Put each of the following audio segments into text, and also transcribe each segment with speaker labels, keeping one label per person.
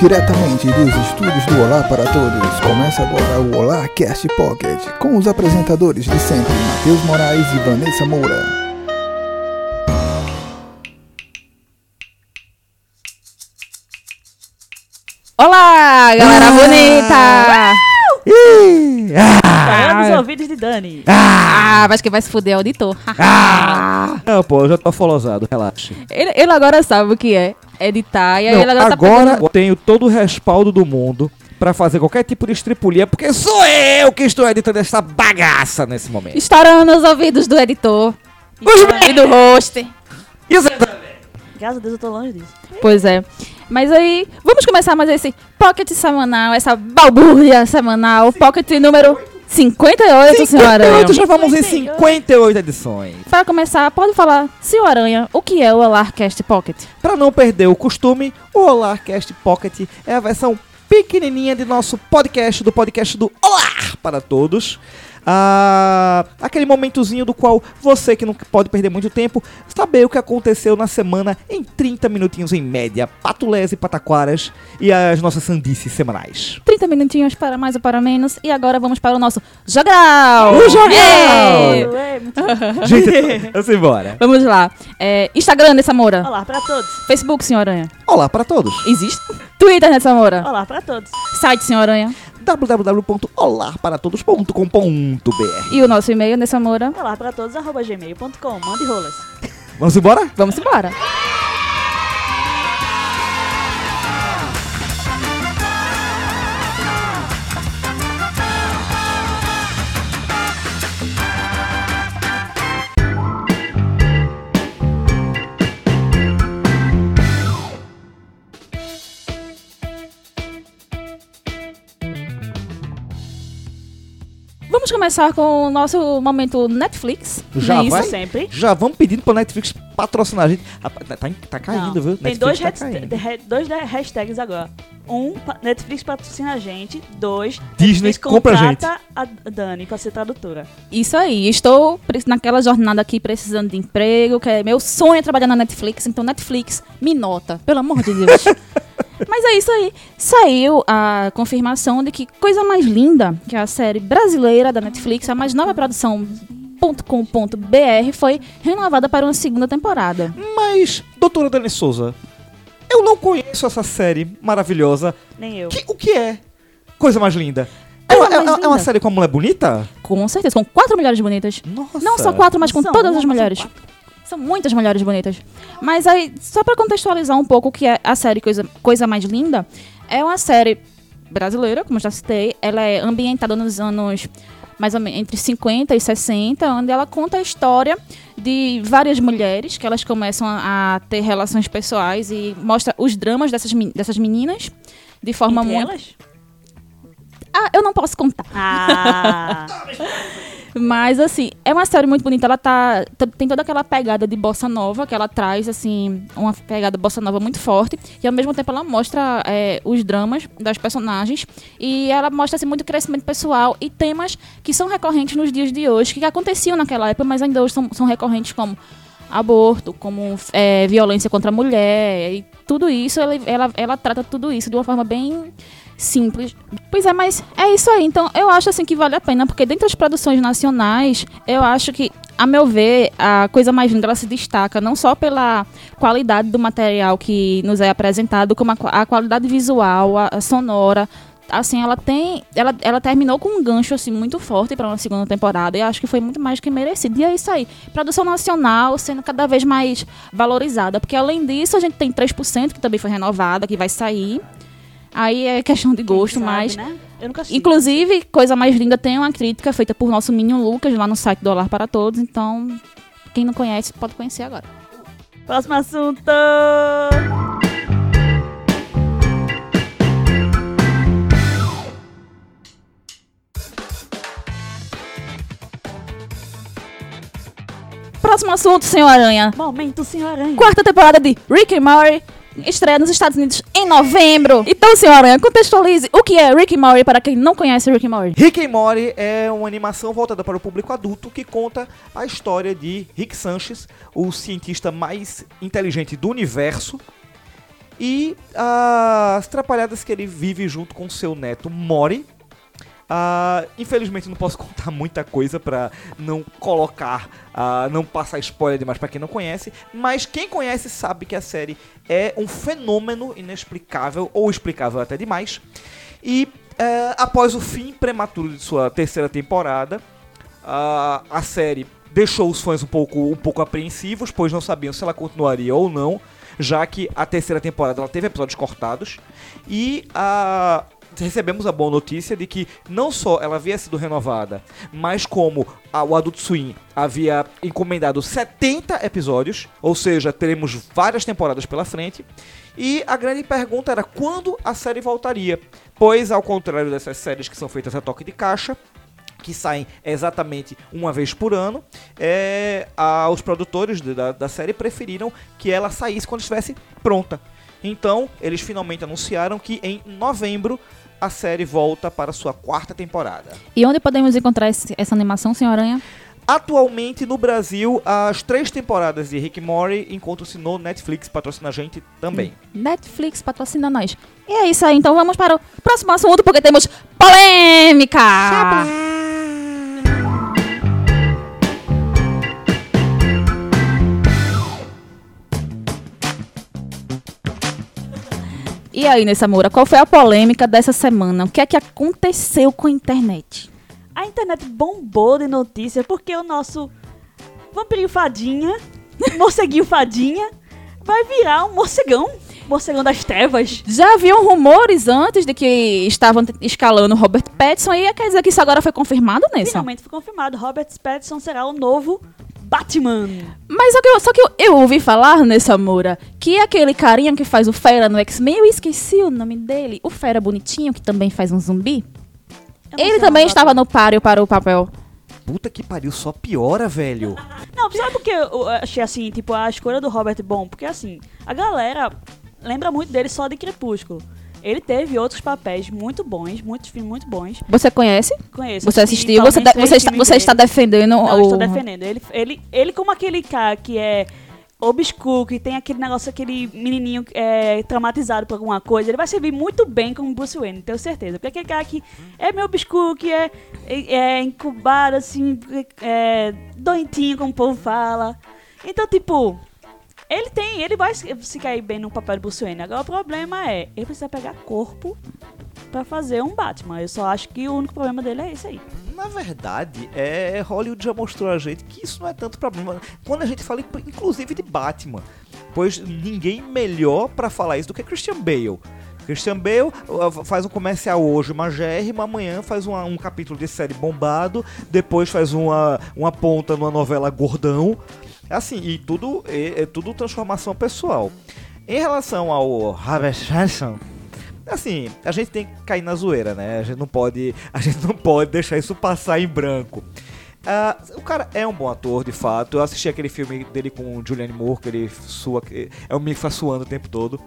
Speaker 1: Diretamente dos estúdios do Olá para Todos, começa agora o Olá Cast Pocket, com os apresentadores de sempre, Matheus Moraes e Vanessa Moura.
Speaker 2: Olá, galera bonita!
Speaker 1: Ih, ah,
Speaker 3: Parando os ouvidos de Dani.
Speaker 2: Ah, mas quem vai se fuder é o auditor.
Speaker 4: Ah! Não, pô, eu já tô folosado, relaxa.
Speaker 2: ele, ele agora sabe o que é editar, e aí
Speaker 4: Não,
Speaker 2: ele agora,
Speaker 4: agora
Speaker 2: tá pegando...
Speaker 4: eu tenho todo o respaldo do mundo pra fazer qualquer tipo de estripulia, porque sou eu que estou editando essa bagaça nesse momento.
Speaker 2: Estourando os ouvidos do editor e do host.
Speaker 4: Exatamente.
Speaker 3: Graças a Deus eu tô longe disso.
Speaker 2: Pois é. Mas aí, vamos começar mais esse pocket semanal, essa balbúrdia semanal, pocket número 58, senhor Aranha.
Speaker 4: 58, já vamos em 58 edições.
Speaker 2: Para começar, pode falar, senhor Aranha, o que é o Alarcast Pocket?
Speaker 4: Pra não perder o costume, o Olarcast Pocket é a versão pequenininha de nosso podcast, do podcast do Olar para Todos. Ah, aquele momentozinho do qual você que não pode perder muito tempo, saber o que aconteceu na semana em 30 minutinhos em média, patulés e pataquaras e as nossas sandices semanais.
Speaker 2: 30 minutinhos para mais ou para menos. E agora vamos para o nosso Jogral!
Speaker 4: O Jogral! Gente, vamos embora.
Speaker 2: Vamos lá. É, Instagram, Nessa Moura.
Speaker 3: Olá pra todos.
Speaker 2: Facebook, Senhor Aranha.
Speaker 4: Olá para todos.
Speaker 2: Existe? Twitter, Nessa Moura.
Speaker 3: Olá pra todos.
Speaker 2: Site, Senhor Aranha.
Speaker 4: www.olarparatodos.com.br
Speaker 2: E o nosso e-mail, Nessa Moura.
Speaker 3: Olá pra todos, arroba gmail.com. Mande rolas.
Speaker 4: Vamos embora?
Speaker 2: Vamos embora. Vamos começar com o nosso momento Netflix.
Speaker 4: Já
Speaker 2: é
Speaker 4: vai?
Speaker 2: isso?
Speaker 3: Sempre.
Speaker 4: Já vamos pedindo pra Netflix patrocinar a gente. Rapaz, tá, tá- tá caindo,
Speaker 3: Não,
Speaker 4: viu?
Speaker 3: Tem
Speaker 4: Netflix
Speaker 3: dois,
Speaker 4: tá caindo.
Speaker 3: dois hashtags agora. Um, Netflix patrocina a gente. Dois,
Speaker 4: Disney
Speaker 3: Netflix
Speaker 4: compra a gente.
Speaker 3: a Dani pra ser tradutora.
Speaker 2: Isso aí, estou naquela jornada aqui precisando de emprego, que é meu sonho é trabalhar na Netflix, então Netflix, me nota, pelo amor de Deus. Mas é isso aí. Saiu a confirmação de que Coisa Mais Linda, que é a série brasileira da Netflix, a mais nova produção .com.br foi renovada para uma segunda temporada.
Speaker 4: Mas, doutora Dani Souza, eu não conheço essa série maravilhosa.
Speaker 3: Nem eu.
Speaker 4: Que- o que é? Coisa mais linda. É,
Speaker 2: Coisa
Speaker 4: uma- é-
Speaker 2: mais
Speaker 4: é uma
Speaker 2: linda.
Speaker 4: série com uma mulher bonita?
Speaker 2: Com certeza, com quatro mulheres bonitas.
Speaker 4: Nossa.
Speaker 2: Não só quatro, mas com
Speaker 3: São
Speaker 2: todas
Speaker 3: uma,
Speaker 2: as mulheres.
Speaker 3: quatro.
Speaker 2: São muitas mulheres bonitas. Mas aí, só pra contextualizar um pouco o que é a série Coisa, Coisa Mais Linda, é uma série brasileira, como já citei. Ela é ambientada nos anos mais ou menos entre 50 e 60, onde ela conta a história de várias mulheres que elas começam a, a ter relações pessoais e mostra os dramas dessas, dessas meninas de forma
Speaker 3: Entre
Speaker 2: muito.
Speaker 3: elas?
Speaker 2: Ah, eu não posso contar.
Speaker 3: Ah,
Speaker 2: Mas, assim, é uma série muito bonita. Ela tá, tem toda aquela pegada de bossa nova que ela traz, assim, uma pegada bossa nova muito forte. E ao mesmo tempo ela mostra é, os dramas das personagens. E ela mostra, assim, muito crescimento pessoal e temas que são recorrentes nos dias de hoje, que aconteciam naquela época, mas ainda hoje são, são recorrentes como aborto, como é, violência contra a mulher. E tudo isso, ela, ela, ela trata tudo isso de uma forma bem simples. Pois é, mas é isso aí. Então, eu acho assim que vale a pena, porque dentre as produções nacionais, eu acho que, a meu ver, a coisa mais linda ela se destaca não só pela qualidade do material que nos é apresentado, como a, a qualidade visual, a, a sonora. Assim, ela tem. Ela, ela terminou com um gancho assim, muito forte para uma segunda temporada. E acho que foi muito mais que merecido. E é isso aí. Produção nacional sendo cada vez mais valorizada. Porque além disso, a gente tem 3%, que também foi renovada, que vai sair. Aí é questão de gosto,
Speaker 3: sabe,
Speaker 2: mas.
Speaker 3: Né?
Speaker 2: Inclusive, coisa mais linda, tem uma crítica feita por nosso Minion Lucas lá no site do Olar para Todos. Então, quem não conhece, pode conhecer agora.
Speaker 3: Próximo assunto.
Speaker 2: Próximo assunto, Senhor Aranha.
Speaker 3: Momento, senhor aranha.
Speaker 2: Quarta temporada de Rick and Morty estreia nos Estados Unidos em novembro. Então, Senhor Aranha, contextualize o que é Rick and Morty para quem não conhece Rick and Morty.
Speaker 4: Rick and Morty é uma animação voltada para o público adulto que conta a história de Rick Sanchez, o cientista mais inteligente do universo. E as trapalhadas que ele vive junto com seu neto Mori. Ah, infelizmente não posso contar muita coisa pra não colocar, ah, não passar spoiler demais pra quem não conhece, mas quem conhece sabe que a série é um fenômeno inexplicável ou explicável até demais. E eh, após o fim prematuro de sua terceira temporada, ah, a série deixou os fãs um pouco, um pouco apreensivos, pois não sabiam se ela continuaria ou não, já que a terceira temporada ela teve episódios cortados. E a recebemos a boa notícia de que não só ela havia sido renovada, mas como a- o Adult Swim havia encomendado 70 episódios, ou seja, teremos várias temporadas pela frente. E a grande pergunta era quando a série voltaria, pois ao contrário dessas séries que são feitas a toque de caixa, que saem exatamente uma vez por ano, é, a- os produtores da, da série preferiram que ela saísse quando estivesse pronta. Então, eles finalmente anunciaram que em novembro a série volta para sua quarta temporada.
Speaker 2: E onde podemos encontrar esse- essa animação, Senhor Aranha?
Speaker 4: Atualmente no Brasil, as três temporadas de Rick and Morty encontram-se no Netflix, patrocina a gente também.
Speaker 2: Netflix patrocina nós. E é isso aí, então vamos para o próximo assunto, porque temos polêmica! E aí, Nessa Moura, qual foi a polêmica dessa semana? O que é que aconteceu com a internet?
Speaker 3: A internet bombou de notícias porque o nosso vampirinho fadinha, morceguinho fadinha, vai virar um morcegão. Morcegão das trevas.
Speaker 2: Já haviam rumores antes de que estavam escalando Robert Pattinson e quer dizer que isso agora foi confirmado, Nessa?
Speaker 3: Finalmente foi confirmado. Robert Pattinson será o novo Batman.
Speaker 2: Mas só que, eu, só que eu, eu ouvi falar, nessa Moura, que aquele carinha que faz o Fera no X-Men, eu esqueci o nome dele, o Fera bonitinho, que também faz um zumbi, ele também estava no páreo para o papel.
Speaker 4: Puta que pariu, só piora, velho.
Speaker 3: Não, sabe por que eu achei assim, tipo, a escolha do Robert bom? Porque assim, a galera lembra muito dele só de Crepúsculo. Ele teve outros papéis muito bons, muitos filmes muito bons.
Speaker 2: Você conhece?
Speaker 3: Conheço.
Speaker 2: Você
Speaker 3: assisti
Speaker 2: assistiu? Você, de- você,
Speaker 3: três
Speaker 2: está, você está defendendo
Speaker 3: Não, eu
Speaker 2: o...
Speaker 3: estou defendendo. Ele, ele, ele como aquele cara que é obscuro, que tem aquele negócio, aquele menininho é, traumatizado por alguma coisa, ele vai servir muito bem como Bruce Wayne, tenho certeza. Porque aquele cara que é meio obscuro, que é, é, é incubado, assim, é, doentinho, como o povo fala. Então, tipo, ele tem, ele vai se, cair bem no papel de Bruce. Agora, o problema é, ele precisa pegar corpo pra fazer um Batman. Eu só acho que o único problema dele é esse aí.
Speaker 4: Na verdade, é, Hollywood já mostrou a gente que isso não é tanto problema. Quando a gente fala, inclusive, de Batman, pois ninguém melhor pra falar isso do que Christian Bale. Christian Bale faz um comercial hoje, uma GR, amanhã faz uma- um capítulo de série bombado, depois faz uma, uma ponta numa novela gordão. Assim, e tudo é, é tudo transformação pessoal. Em relação ao Robert Pattinson, assim, a gente tem que cair na zoeira, né? A gente não pode, a gente não pode deixar isso passar em branco. Ah, o cara é um bom ator, de fato. Eu assisti aquele filme dele com o Julianne Moore, que ele sua. que É um menino que fica suando o tempo todo.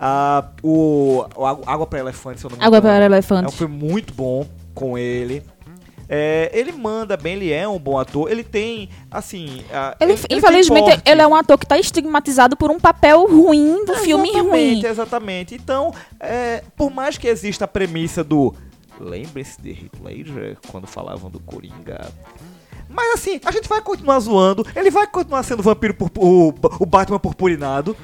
Speaker 4: Ah, o, o Água Água pra Elefante, se eu não me
Speaker 2: Água
Speaker 4: engano.
Speaker 2: para
Speaker 4: É um
Speaker 2: elefante.
Speaker 4: filme muito bom com ele. É, ele manda bem, ele é um bom ator. Ele tem, assim. ah,
Speaker 2: Ele,
Speaker 4: tem
Speaker 2: infelizmente, ele é um ator que está estigmatizado por um papel ruim do filme ruim.
Speaker 4: Exatamente, exatamente. Então, é, por mais que exista a premissa do. Lembre-se de Heath Ledger quando falavam do Coringa. Mas assim, a gente vai continuar zoando. Ele vai continuar sendo vampiro por, o, o Batman purpurinado.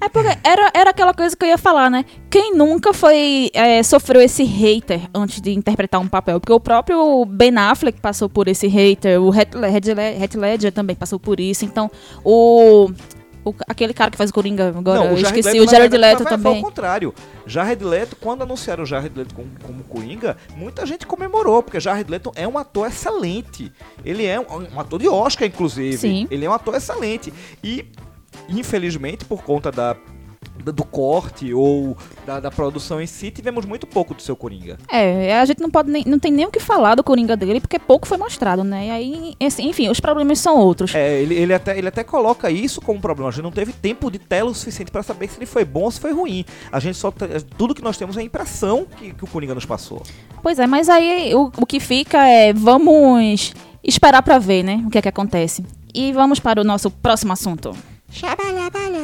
Speaker 2: É porque era, era aquela coisa que eu ia falar, né? Quem nunca foi é, sofreu esse hater antes de interpretar um papel? Porque o próprio Ben Affleck passou por esse hater, o Heath Led- Heath Ledger também passou por isso. Então, o, o- aquele cara que faz o Coringa agora, eu
Speaker 4: o Jared
Speaker 2: esqueci,
Speaker 4: Leto,
Speaker 2: o Jared Leto
Speaker 4: foi- Foi
Speaker 2: também.
Speaker 4: ao contrário. Jared Leto, quando anunciaram o Jared Leto como, como Coringa, muita gente comemorou, porque Jared Leto é um ator excelente. Ele é um, um ator de Oscar, inclusive.
Speaker 2: Sim.
Speaker 4: Ele é um ator excelente. E, infelizmente, por conta da do corte ou da, da produção em si, tivemos muito pouco do seu Coringa.
Speaker 2: É, a gente não pode nem, não tem nem o que falar do Coringa dele, porque pouco foi mostrado, né? E aí, enfim, os problemas são outros.
Speaker 4: É, ele, ele, até, ele até coloca isso como problema. A gente não teve tempo de tela o suficiente pra saber se ele foi bom ou se foi ruim. A gente só. te- Tudo que nós temos é a impressão que, que o Coringa nos passou.
Speaker 2: Pois é, mas aí o, o que fica é vamos esperar pra ver, né? O que é que acontece. E vamos para o nosso próximo assunto. Xabalabalão.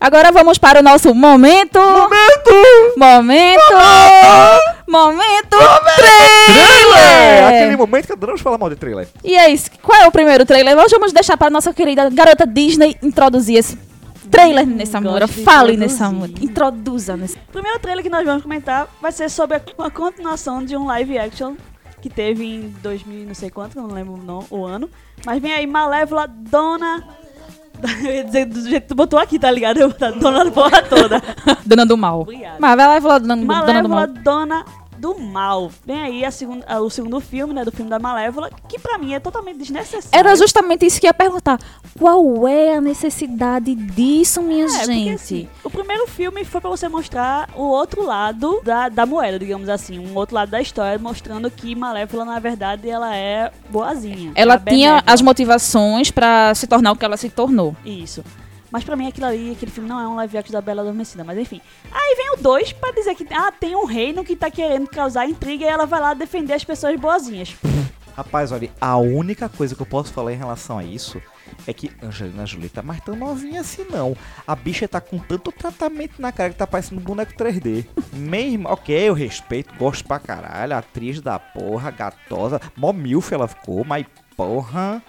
Speaker 2: Agora vamos para o nosso momento.
Speaker 4: Momento!
Speaker 2: Momento! Momento,
Speaker 4: momento trailer.
Speaker 2: trailer!
Speaker 4: Aquele momento que adoramos falar mal de trailer.
Speaker 2: E é isso. Qual é o primeiro trailer? Nós vamos deixar para nossa querida garota Disney introduzir esse trailer nessa
Speaker 3: gosto
Speaker 2: Moura.
Speaker 3: de
Speaker 2: Fale nessa Moura. Introduza nesse.
Speaker 3: O primeiro trailer que nós vamos comentar vai ser sobre a, continuação de um live action que teve em 2000 não sei quanto, não lembro o, no- o ano. Mas vem aí Malévola Dona... Eu ia dizer do jeito que tu botou aqui, tá ligado? Eu Dona da porra toda.
Speaker 2: Dona do Mal.
Speaker 3: Obrigada.
Speaker 2: Mas vai lá e fala Dona, Dona do
Speaker 3: Malévola
Speaker 2: Mal.
Speaker 3: Dona do Mal. Vem aí segunda, o segundo filme, né, do filme da Malévola, que pra mim é totalmente desnecessário.
Speaker 2: Era justamente isso que eu ia perguntar. Qual é a necessidade disso, minha
Speaker 3: É, porque,
Speaker 2: gente?
Speaker 3: assim, o primeiro filme foi pra você mostrar o outro lado da, da moeda, digamos assim, um outro lado da história, mostrando que Malévola, na verdade, ela é boazinha.
Speaker 2: Ela
Speaker 3: é
Speaker 2: tinha as motivações pra se tornar o que ela se tornou.
Speaker 3: Isso. Mas pra mim aquilo ali, aquele filme não é um live action da Bela Adormecida, mas enfim. Aí vem o 2 pra dizer que ah, tem um reino que tá querendo causar intriga e ela vai lá defender as pessoas boazinhas.
Speaker 4: Rapaz, olha, a única coisa que eu posso falar em relação a isso é que Angelina Jolie tá mais tão novinha assim, não. A bicha tá com tanto tratamento na cara que tá parecendo um boneco 3D. Mesmo, ok, eu respeito, gosto pra caralho, atriz da porra, gatosa, mó milf ela ficou, mas porra...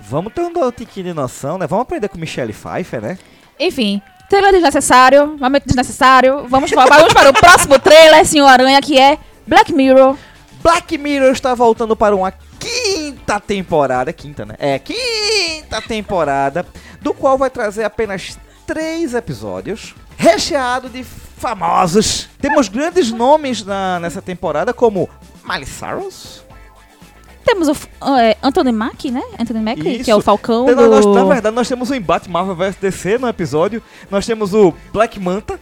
Speaker 4: Vamos ter um tiquinho de noção, né? Vamos aprender com Michelle Pfeiffer, né?
Speaker 2: Enfim, trailer desnecessário, momento desnecessário. Vamos, vamos para o próximo trailer, Senhor Aranha, que é Black Mirror.
Speaker 4: Black Mirror está voltando para uma quinta temporada. Quinta, né? É, quinta temporada. Do qual vai trazer apenas três episódios. Recheado de famosos. Temos grandes nomes na, nessa temporada, como Miley Cyrus.
Speaker 2: Temos o é, Anthony Mack, né? Anthony Mack, que é o Falcão
Speaker 4: Nós- nós-
Speaker 2: do...
Speaker 4: na verdade, nós temos o embate Marvel vs DC no episódio. Nós temos o Black Manta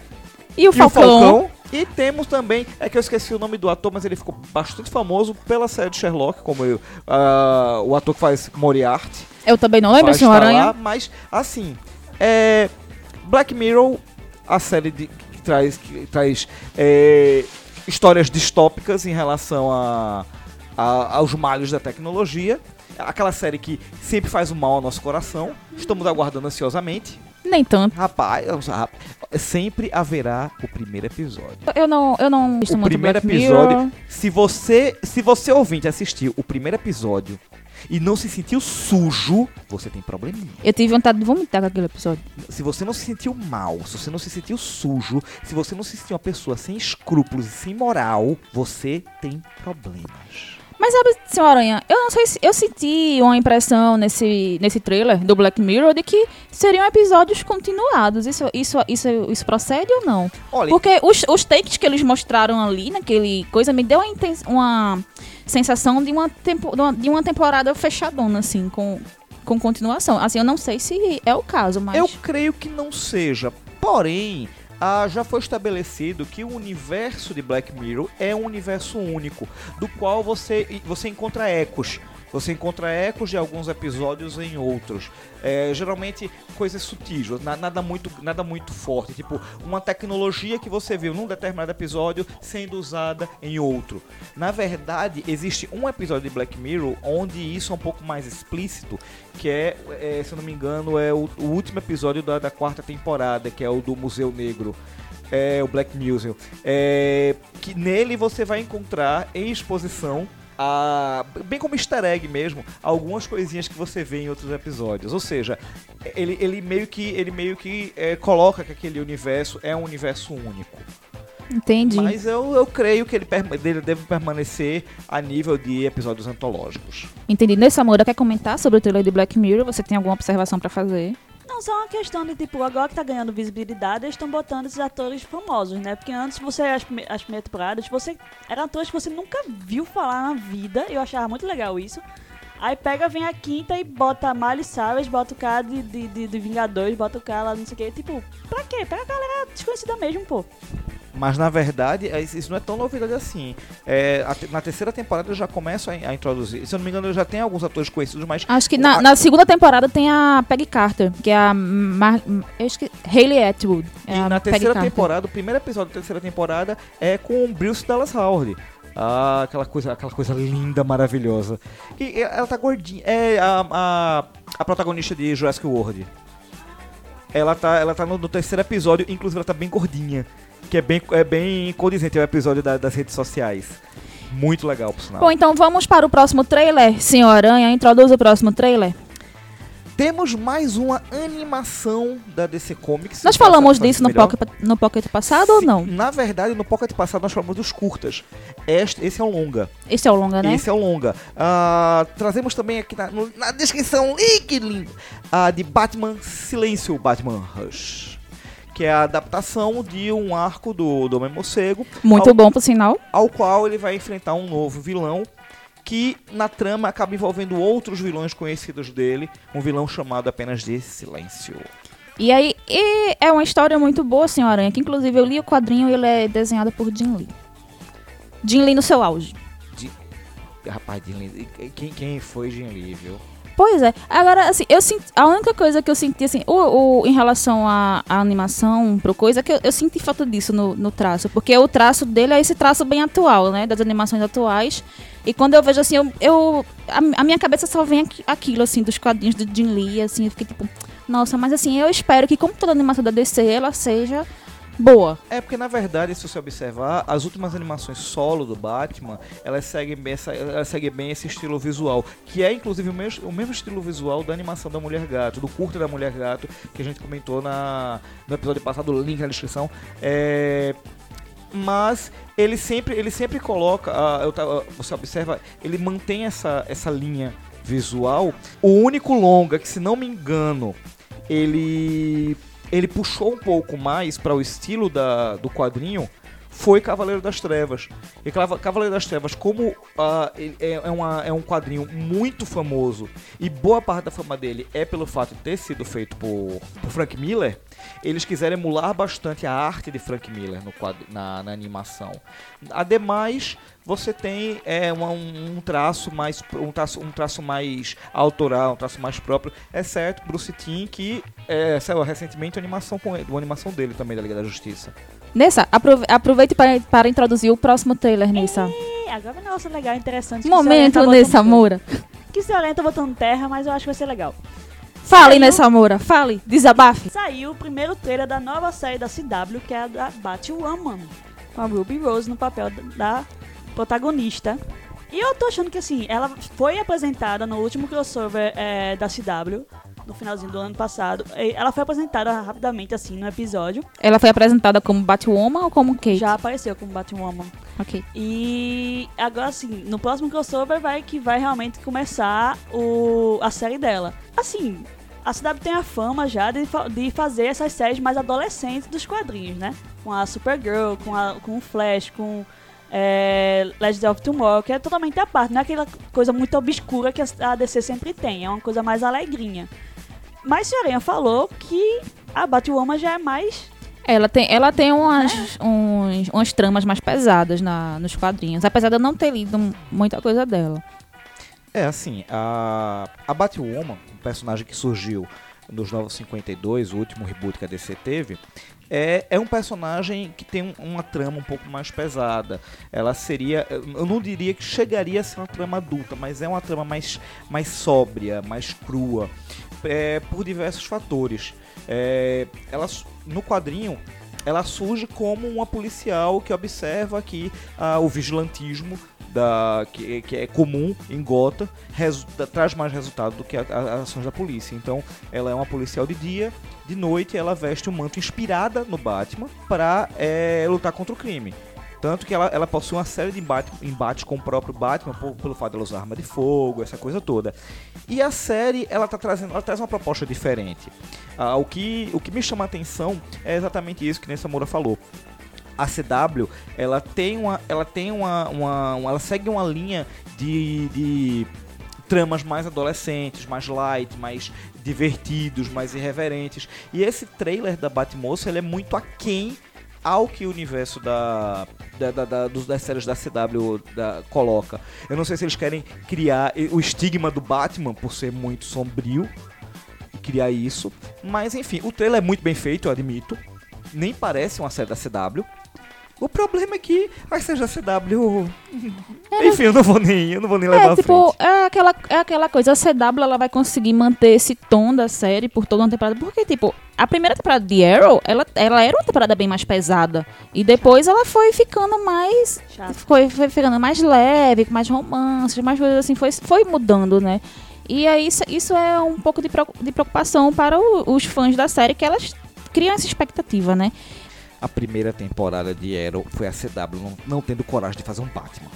Speaker 2: E o
Speaker 4: e
Speaker 2: Falcão.
Speaker 4: o Falcão. E temos também, é que eu esqueci o nome do ator, mas ele ficou bastante famoso pela série de Sherlock, como eu, ah, o ator que faz Moriarty.
Speaker 2: Eu também não lembro, Senhor Aranha.
Speaker 4: lá, mas, assim, é, Black Mirror, a série de- que traz, que traz é, histórias distópicas em relação a, a- aos males da tecnologia. Aquela série que sempre faz o mal ao nosso coração. Estamos aguardando ansiosamente.
Speaker 2: Nem tanto.
Speaker 4: Rapaz, rap- sempre haverá o primeiro episódio.
Speaker 2: Eu não, eu não
Speaker 4: O primeiro
Speaker 2: Black
Speaker 4: episódio,
Speaker 2: Mirror.
Speaker 4: se você, se você ouvinte assistiu o primeiro episódio e não se sentiu sujo, você tem probleminha.
Speaker 2: Eu tive vontade de vomitar com aquele episódio.
Speaker 4: Se você não se sentiu mal, se você não se sentiu sujo, se você não se sentiu uma pessoa sem escrúpulos e sem moral, você tem problemas.
Speaker 2: Mas sabe, Senhor Aranha, eu não sei se eu senti uma impressão nesse, nesse trailer do Black Mirror de que seriam episódios continuados. Isso, isso, isso, isso procede ou não?
Speaker 4: Olha,
Speaker 2: Porque os, os takes que eles mostraram ali naquele coisa me deu uma, uma sensação de uma, tempo, de uma, de uma temporada fechadona, assim, com, com continuação. Assim, eu não sei se é o caso, mas.
Speaker 4: eu creio que não seja. Porém, ah, já foi estabelecido que o universo de Black Mirror é um universo único, do qual você, você encontra ecos. Você encontra ecos de alguns episódios em outros. É, geralmente coisas sutis, na- nada muito, nada muito forte. Tipo, uma tecnologia que você viu num determinado episódio sendo usada em outro. Na verdade, existe um episódio de Black Mirror onde isso é um pouco mais explícito, que é, é, se eu não me engano, é o, o último episódio da, da quarta temporada, que é o do Museu Negro. É o Black Museum. É, que nele você vai encontrar em exposição a, bem como easter egg mesmo, algumas coisinhas que você vê em outros episódios. Ou seja, ele, ele meio que, ele meio que é, coloca que aquele universo é um universo único.
Speaker 2: Entendi.
Speaker 4: Mas eu, eu creio que ele, ele deve permanecer a nível de episódios antológicos.
Speaker 2: Entendi. Nessa Moura quer comentar sobre o trailer de Black Mirror? Você tem alguma observação pra fazer?
Speaker 3: Só uma questão de, tipo, agora que tá ganhando visibilidade, eles estão botando esses atores famosos, né? Porque antes, você, as, as primeiras temporadas, você... Eram atores que você nunca viu falar na vida, eu achava muito legal isso. Aí pega, vem a quinta e bota Miley Cyrus, bota o cara de, de, de, de Vingadores, bota o cara lá, não sei o que. Tipo, pra quê? Pega a galera desconhecida mesmo, pô.
Speaker 4: Mas na verdade, é- isso não é tão novidade assim. É, a na terceira temporada eu já começo a, a introduzir. Se eu não me engano, eu já tenho alguns atores conhecidos, mas.
Speaker 2: Acho que na, na segunda temporada tem a Peggy Carter, que é a Mar eu esque Hayley Atwood. É
Speaker 4: E
Speaker 2: a
Speaker 4: na
Speaker 2: Peggy
Speaker 4: terceira
Speaker 2: Carter.
Speaker 4: temporada, o primeiro episódio da terceira temporada é com o Bruce Dallas Howard. Ah, aquela coisa, aquela coisa linda, maravilhosa. E ela tá gordinha. É a, a, a protagonista de Jurassic World. ela tá, ela tá no, no terceiro episódio, inclusive ela tá bem gordinha. Que é bem, é bem condizente ao episódio da- das redes sociais. Muito legal, por sinal.
Speaker 2: Bom, então vamos para o próximo trailer. Senhor Aranha, introduz o próximo trailer.
Speaker 4: Temos mais uma animação da DC Comics.
Speaker 2: Nós falamos disso no pocket, no pocket passado ou
Speaker 4: Sim,
Speaker 2: não?
Speaker 4: Na verdade, no Pocket passado nós falamos dos curtas. Este, esse é o longa.
Speaker 2: Esse é o longa, né?
Speaker 4: Esse é o longa. Ah, trazemos também aqui na, no- na descrição, link lindo, ah, de Batman Silêncio, Batman Rush. Que é a adaptação de um arco do, do Homem Morcego,
Speaker 2: Muito
Speaker 4: ao,
Speaker 2: bom, por sinal.
Speaker 4: ao qual ele vai enfrentar um novo vilão que na trama acaba envolvendo outros vilões conhecidos dele, um vilão chamado apenas de Silêncio.
Speaker 2: E aí, e é uma história muito boa, Senhor Aranha, que inclusive eu li o quadrinho e ele é desenhado por Jim Lee. Jim Lee no seu auge.
Speaker 4: Rapaz, Jim Lee, quem, quem foi Jim Lee, viu?
Speaker 2: Pois é. Agora, assim, eu senti. A única coisa que eu senti, assim, o, o- em relação à, animação pro coisa, é que eu, eu senti falta disso no, no traço. Porque o traço dele é esse traço bem atual, né? Das animações atuais. E quando eu vejo assim, eu. eu- a, a minha cabeça só vem aqui- aquilo, assim, dos quadrinhos do Jim Lee, assim, eu fiquei tipo. Nossa, mas assim, eu espero que, como toda animação da DC, ela seja boa.
Speaker 4: É porque na verdade, se você observar, as últimas animações solo do Batman, elas seguem bem, essa, elas seguem bem esse estilo visual, que é inclusive o mesmo, o mesmo estilo visual da animação da Mulher Gato, do curta da Mulher Gato, que a gente comentou na, no episódio passado, link na descrição. É, mas ele sempre, ele sempre coloca, tava- você observa, ele mantém essa, essa linha visual. O único longa que, se não me engano, ele ele puxou um pouco mais para o estilo da, do quadrinho foi Cavaleiro das Trevas. E Cava- Cavaleiro das Trevas, como é, é uma- é um quadrinho muito famoso e boa parte da fama dele é pelo fato de ter sido feito por, por Frank Miller, eles quiseram emular bastante a arte de Frank Miller no quadro, na, na animação. Ademais, você tem é, uma- um, um traço mais um traço, um traço mais autoral, um traço mais próprio, exceto Bruce Timm, que é, saiu recentemente uma animação, com ele, uma animação dele também da Liga da Justiça.
Speaker 2: Nessa, aprove- aproveite para, para introduzir o próximo trailer, Nessa.
Speaker 3: E agora vai um negócio legal, interessante.
Speaker 2: Momento, Nessa Moura.
Speaker 3: Que o Senhor tá botando terra, mas eu acho que vai ser legal.
Speaker 2: Fale, Nessa Moura. Fale. Desabafe.
Speaker 3: Saiu o primeiro trailer da nova série da CW, que é a da Batwoman. Com a Ruby Rose no papel da- da protagonista. E eu tô achando que assim, ela foi apresentada no último crossover é, da CW, no finalzinho do ano passado. Ela foi apresentada rapidamente assim no episódio.
Speaker 2: Ela foi apresentada como Batwoman ou como Kate?
Speaker 3: Já apareceu como Batwoman.
Speaker 2: Ok.
Speaker 3: E agora assim, no próximo crossover vai que vai realmente começar o, a série dela. Assim, a CW tem a fama já de, de fazer essas séries mais adolescentes dos quadrinhos, né? Com a Supergirl, com, a, com o Flash, com é, Legends of Tomorrow, que é totalmente à parte. Não é aquela coisa muito obscura que a a DC sempre tem, é uma coisa mais alegrinha. Mas Senhorinha falou que a Batwoman já é mais
Speaker 2: Ela tem, ela tem umas, uns- umas tramas mais pesadas na, nos quadrinhos, apesar de eu não ter lido muita coisa dela.
Speaker 4: É, assim, a, a Batwoman, um personagem que surgiu nos Novos 52, o último reboot que a DC teve, é, é um personagem que tem um- uma trama um pouco mais pesada. Ela seria, eu não diria que chegaria a ser uma trama adulta, mas é uma trama mais, mais sóbria, mais crua, é, por diversos fatores. É, ela, no quadrinho, ela surge como uma policial que observa que ah, o vigilantismo da, que, que é comum em Gota traz mais resultado do que as ações da polícia. Então, ela é uma policial de dia, de noite ela veste um manto inspirada no Batman para lutar contra o crime. Tanto que ela, ela possui uma série de embate, embates com o próprio Batman por- pelo fato de ela usar arma de fogo, essa coisa toda. E a série, ela tá trazendo, ela traz uma proposta diferente. Ah, o, que, o que me chama a atenção é exatamente isso que Nessa Moura falou a CW ela tem uma ela tem uma, uma, uma- ela segue uma linha de, de tramas mais adolescentes mais light mais divertidos mais irreverentes e esse trailer da Batmoça ele é muito aquém ao que o universo da, da, da- da- das séries da CW da- coloca. Eu não sei se eles querem criar o estigma do Batman por ser muito sombrio e criar isso, mas enfim, o trailer é muito bem feito, eu admito. Nem parece uma série da CW. O problema é que a CW. Enfim, eu não vou nem, eu não vou nem levar
Speaker 2: É, tipo, é aquela, é aquela coisa, a CW ela vai conseguir manter esse tom da série por toda uma temporada. Porque, tipo, a primeira temporada de Arrow, ela, ela era uma temporada bem mais pesada. E depois ela foi ficando mais.
Speaker 3: Chato.
Speaker 2: Foi, foi ficando mais leve, com mais romances, mais coisas assim, foi, foi mudando, né? E aí isso, isso é um pouco de preocupação para o- os fãs da série, que elas criam essa expectativa, né?
Speaker 4: A primeira temporada de Arrow foi a CW não, não tendo coragem de fazer um Batman.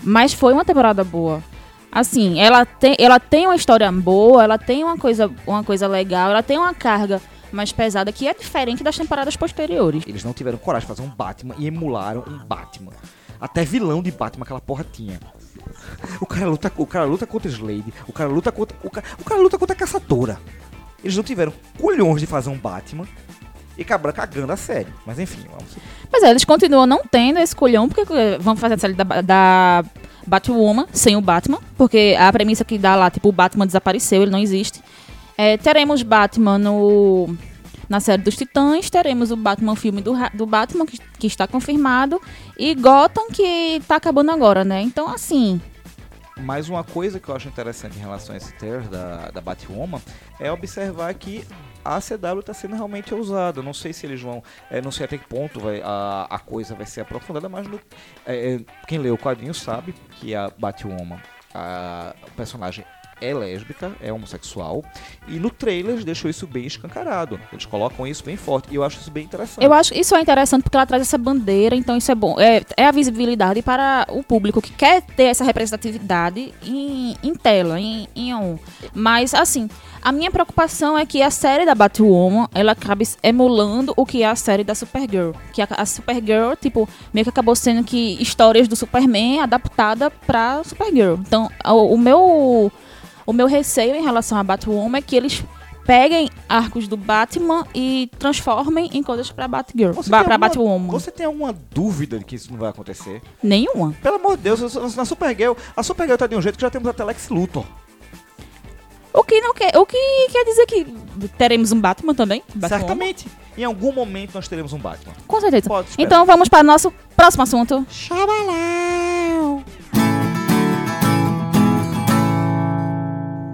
Speaker 2: Mas foi uma temporada boa. Assim, ela tem, ela tem uma história boa, ela tem uma coisa, uma coisa legal, ela tem uma carga mais pesada que é diferente das temporadas posteriores.
Speaker 4: Eles não tiveram coragem de fazer um Batman e emularam um Batman. Até vilão de Batman aquela porra tinha. O cara luta, o cara luta contra Slade, o cara luta contra. O cara, o cara luta contra a caçadora. Eles não tiveram culhões de fazer um Batman e acabaram cagando a série. Mas enfim, vamos.
Speaker 2: Mas é, eles continuam não tendo esse colhão, porque eh, vamos fazer a série da, da Batwoman sem o Batman, porque a premissa que dá lá, tipo, o Batman desapareceu, ele não existe. É, teremos Batman no, na série dos Titãs, teremos o Batman filme do, do Batman, que, que está confirmado, e Gotham, que tá acabando agora, né? Então, assim,
Speaker 4: Mais uma coisa que eu acho interessante em relação a esse trailer da, da Batwoman é observar que a CW está sendo realmente ousada. Não sei se eles vão. é, não sei até que ponto vai, a, a coisa vai ser aprofundada, mas no- é, é, quem lê o quadrinho sabe que a Batwoman, a, o personagem é lésbica, é homossexual. E no trailer deixam isso bem escancarado. Eles colocam isso bem forte. E eu acho isso bem interessante.
Speaker 2: Eu acho isso é interessante porque ela traz essa bandeira, então isso é bom. É, é a visibilidade para o público que quer ter essa representatividade em, em tela, em, em um. Mas, assim, a minha preocupação é que a série da Batwoman, ela acabe emulando o que é a série da Supergirl. Que a, a Supergirl, tipo, meio que acabou sendo que histórias do Superman adaptada pra Supergirl. Então, o, o meu... O meu receio em relação a Batwoman é que eles peguem arcos do Batman e transformem em coisas pra Batgirl.
Speaker 4: Você
Speaker 2: Ba
Speaker 4: tem
Speaker 2: pra
Speaker 4: alguma-
Speaker 2: Batwoman.
Speaker 4: Você tem alguma dúvida de que isso não vai acontecer?
Speaker 2: Nenhuma.
Speaker 4: Pelo amor de Deus, na Supergirl, a Supergirl tá de um jeito que já temos até Lex Luthor.
Speaker 2: O que não quer. O que quer dizer que teremos um Batman também? Batwoman?
Speaker 4: Certamente. Em algum momento nós teremos um Batman.
Speaker 2: Com certeza. Então vamos para o nosso próximo assunto.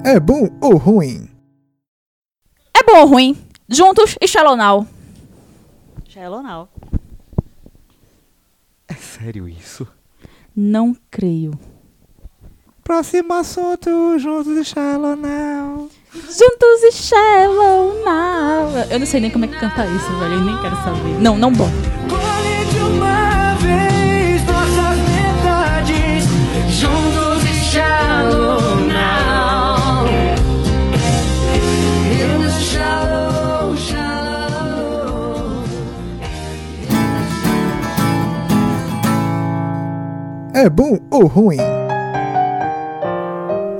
Speaker 1: É bom ou ruim?
Speaker 2: É bom ou ruim? Juntos e Shallow Now.
Speaker 3: Shallow Now.
Speaker 4: É sério isso?
Speaker 2: Não creio.
Speaker 4: Próximo assunto, juntos e Shallow Now.
Speaker 2: Juntos e Shallow Now. Eu não sei nem como é que canta isso, velho. Eu nem quero saber. Não, não bota.
Speaker 1: É bom ou ruim?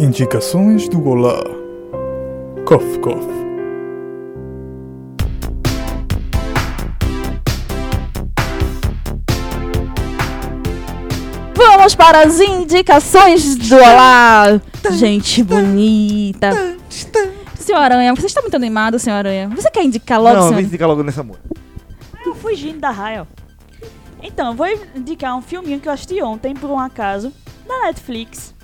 Speaker 1: Indicações do Olá. Cof, cof.
Speaker 2: Vamos para as indicações do Olá. Gente bonita. Senhor Aranha, você está muito animado, Senhor Aranha? Você quer indicar logo,
Speaker 4: Não,
Speaker 2: senhor?
Speaker 4: vem ficar logo nessa música.
Speaker 3: Eu fugindo da raia, ó. Então, vou indicar um filminho que eu assisti ontem, por um acaso, na Netflix.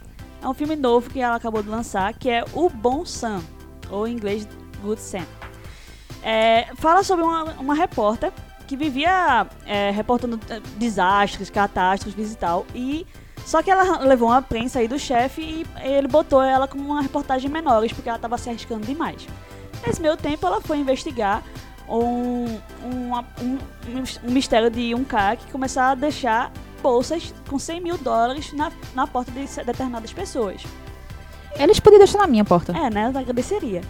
Speaker 3: É um filme novo que ela acabou de lançar, que é O Bom Sam, ou em inglês Good Sam. É, fala sobre uma, uma repórter que vivia é, reportando eh, desastres, catástrofes e tal. E só que ela levou uma prensa aí do chefe e ele botou ela como uma reportagem menores, porque ela estava se arriscando demais. Nesse meio tempo, ela foi investigar um, um, um, um mistério de um cara que começou a deixar bolsas com 100 mil dólares na, na porta de determinadas pessoas.
Speaker 2: Eles podiam deixar na minha porta.
Speaker 3: É, né? Eu agradeceria.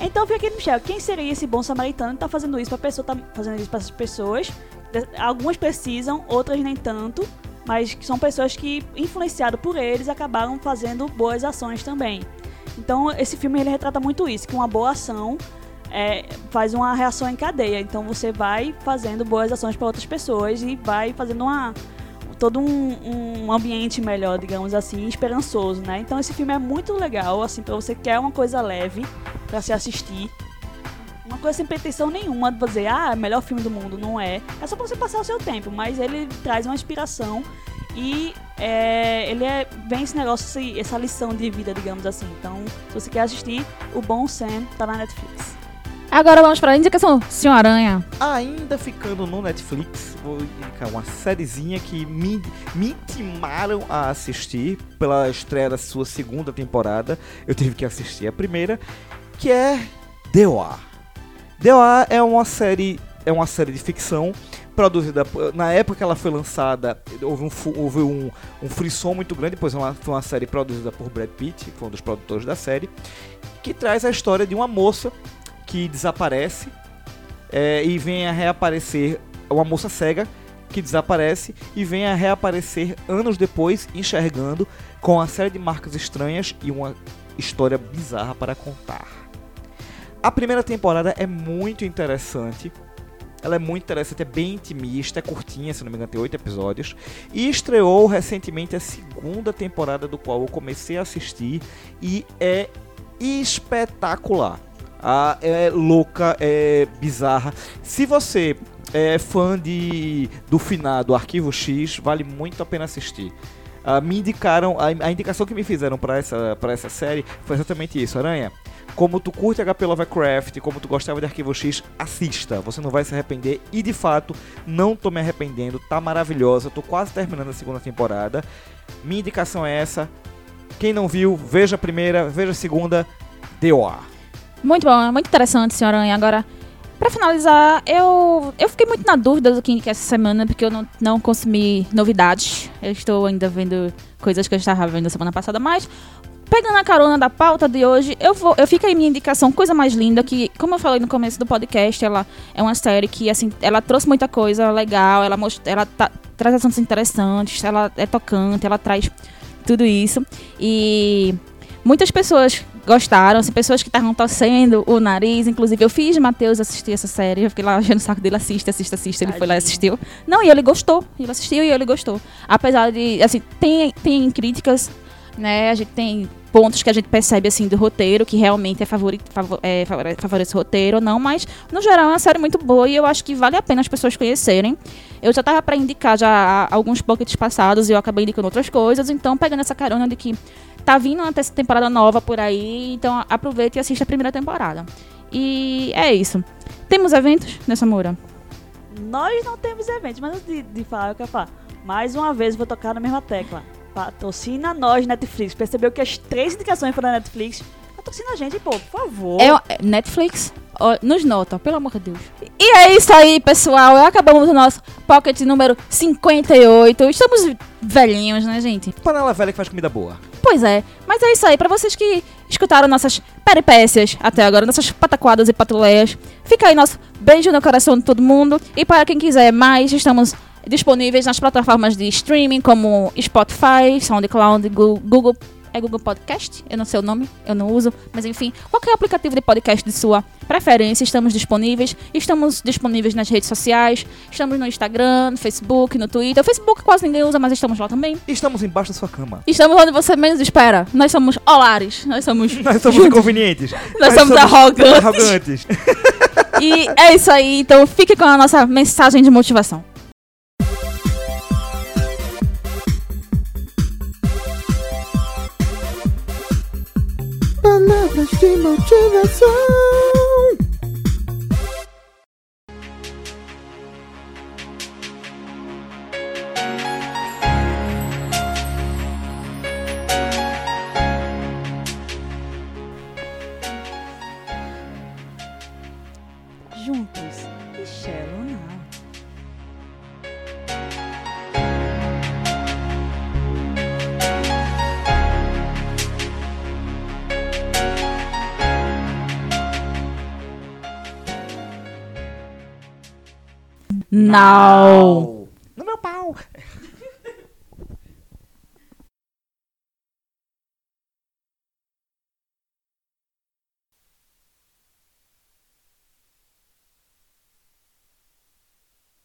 Speaker 3: Então fica aquele mistério. Quem seria esse bom samaritano que tá fazendo isso pra pessoa, tá fazendo isso para essas pessoas? Algumas precisam, outras nem tanto, mas são pessoas que, influenciadas por eles, acabaram fazendo boas ações também. Então esse filme ele retrata muito isso, que uma boa ação é, faz uma reação em cadeia. Então você vai fazendo boas ações para outras pessoas e vai fazendo uma todo um, um ambiente melhor, digamos assim, esperançoso, né? Então esse filme é muito legal, assim, para você que quer uma coisa leve para se assistir. Uma coisa sem pretensão nenhuma de dizer, ah, é o melhor filme do mundo. Não é. É só pra você passar o seu tempo. Mas ele traz uma inspiração e é, ele é, vem esse negócio, essa lição de vida, digamos assim. Então, se você quer assistir, o Bom Sam tá na Netflix.
Speaker 2: Agora vamos para a indicação, Senhor Aranha.
Speaker 4: Ainda ficando no Netflix, vou indicar uma sériezinha que me, me intimaram a assistir pela estreia da sua segunda temporada. Eu tive que assistir a primeira, que é. The War é uma série, é uma série de ficção produzida na época que ela foi lançada, houve um, houve um, um frisson muito grande, pois ela foi uma série produzida por Brad Pitt, que foi um dos produtores da série, que traz a história de uma moça que desaparece é, e vem a reaparecer uma moça cega que desaparece e vem a reaparecer anos depois enxergando com uma série de marcas estranhas e uma história bizarra para contar. A primeira temporada é muito interessante. Ela é muito interessante, é bem intimista, é curtinha, se não me engano, tem oito episódios. E estreou recentemente a segunda temporada, do qual eu comecei a assistir e é espetacular. Ah, é louca, é bizarra. Se você é fã de, do finado Arquivo X, vale muito a pena assistir. Ah, me indicaram, a, a indicação que me fizeram para essa, essa série foi exatamente isso, Aranha. Como tu curte HP Lovecraft, como tu gostava de Arquivo X, assista. Você não vai se arrepender. E de fato, não tô me arrependendo. Tá maravilhosa. Tô quase terminando a segunda temporada. Minha indicação é essa. Quem não viu, veja a primeira, veja a segunda. Deu ar.
Speaker 2: Muito bom, é muito interessante, Senhor Aranha. Agora, pra finalizar, eu, eu fiquei muito na dúvida do que essa semana, porque eu não, não consumi novidades. Eu estou ainda vendo coisas que eu estava vendo semana passada, mas pegando a carona da pauta de hoje, eu vou, eu fico aí minha indicação, coisa mais linda, que, como eu falei no começo do podcast, ela é uma série que, assim, ela trouxe muita coisa legal, ela, most, ela tá- traz assuntos interessantes, ela é tocante, ela traz tudo isso. E muitas pessoas gostaram, assim, pessoas que estavam torcendo o nariz. Inclusive, eu fiz Matheus assistir essa série. Eu fiquei lá enchendo o saco dele, assiste, assiste, assiste. Ele foi lá e assistiu. Não, e ele gostou. Ele assistiu e ele gostou. Apesar de, assim, tem, tem críticas, né? A gente tem pontos que a gente percebe, assim, do roteiro, que realmente é, favori, favor, é favore- favorece o roteiro ou não. Mas, no geral, é uma série muito boa e eu acho que vale a pena as pessoas conhecerem. Eu já tava pra indicar já alguns pockets passados e eu acabei indicando outras coisas. Então, pegando essa carona de que tá vindo uma terceira temporada nova por aí, então aproveite e assista a primeira temporada. E é isso. Temos eventos nessa Moura?
Speaker 3: Nós não temos eventos, mas antes de, de falar, eu quero falar. Mais uma vez, vou tocar na mesma tecla. Patrocina nós, Netflix. Percebeu que as três indicações foram da Netflix? Patrocina a gente, pô, por favor.
Speaker 2: É Netflix? Nos nota, pelo amor de Deus. E é isso aí, pessoal. Acabamos o nosso Pocket número 58. Estamos velhinhos, né, gente?
Speaker 4: Panela velha que faz comida boa.
Speaker 2: Pois é. Mas é isso aí. Pra vocês que escutaram nossas peripécias até agora, nossas pataquadas e patuleias, fica aí nosso beijo no coração de todo mundo. E para quem quiser mais, estamos disponíveis nas plataformas de streaming como Spotify, SoundCloud, Google. É Google Podcast? Eu não sei o nome, eu não uso. Mas enfim, qualquer aplicativo de podcast de sua preferência, estamos disponíveis. Estamos disponíveis nas redes sociais. Estamos no Instagram, no Facebook, no Twitter. O Facebook quase ninguém usa, mas estamos lá também.
Speaker 4: Estamos embaixo da sua cama.
Speaker 2: Estamos onde você menos espera. Nós somos olares. Nós somos.
Speaker 4: Nós somos inconvenientes.
Speaker 2: Nós somos arrogantes.
Speaker 4: arrogantes.
Speaker 2: E é isso aí. Então fique com a nossa mensagem de motivação.
Speaker 1: Palavras de motivação.
Speaker 3: Juntos
Speaker 2: Não.